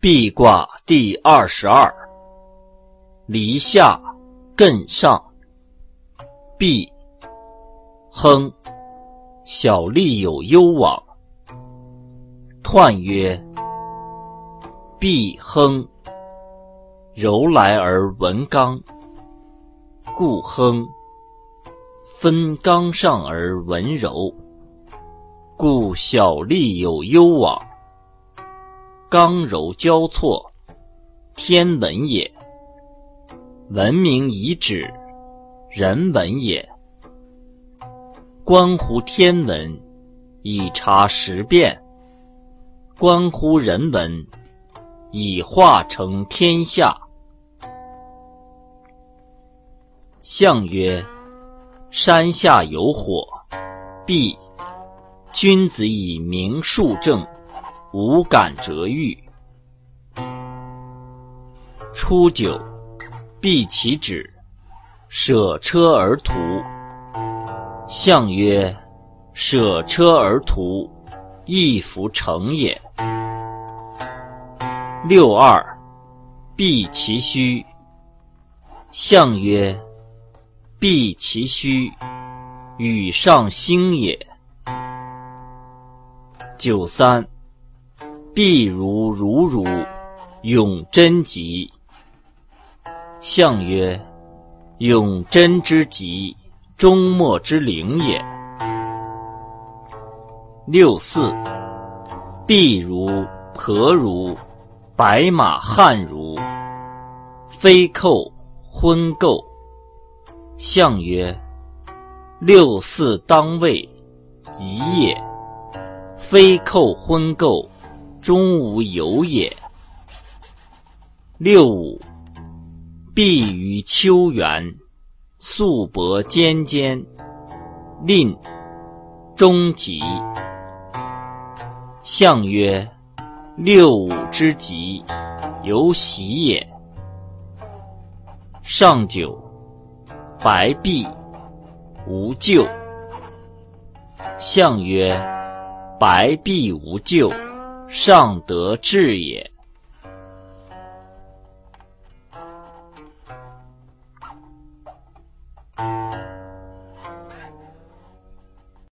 壁卦第二十二，离下艮上。壁，亨，小利有攸往。彖曰：壁亨，柔来而文刚，故亨。分刚上而文柔，故小利有攸往。刚柔交错，天文也。文明以止，人文也。关乎天文，以察时变；关乎人文，以化成天下。象曰：山下有火，必君子以明数正。无感折欲。初九，必其止，舍车而图。象曰：舍车而图，亦弗成也。六二，必其虚。象曰：必其虚，与上兴也。九三。必如如如，永贞吉。象曰：永贞之吉，终末之灵也。六四，必如何如，白马汉如，非寇昏构。象曰：六四当位，宜也。非寇昏垢。终无有也。六五，必于秋园，素帛尖尖，令终吉。象曰：六五之吉，有喜也。上九，白璧无咎。象曰：白璧无咎。上德至也。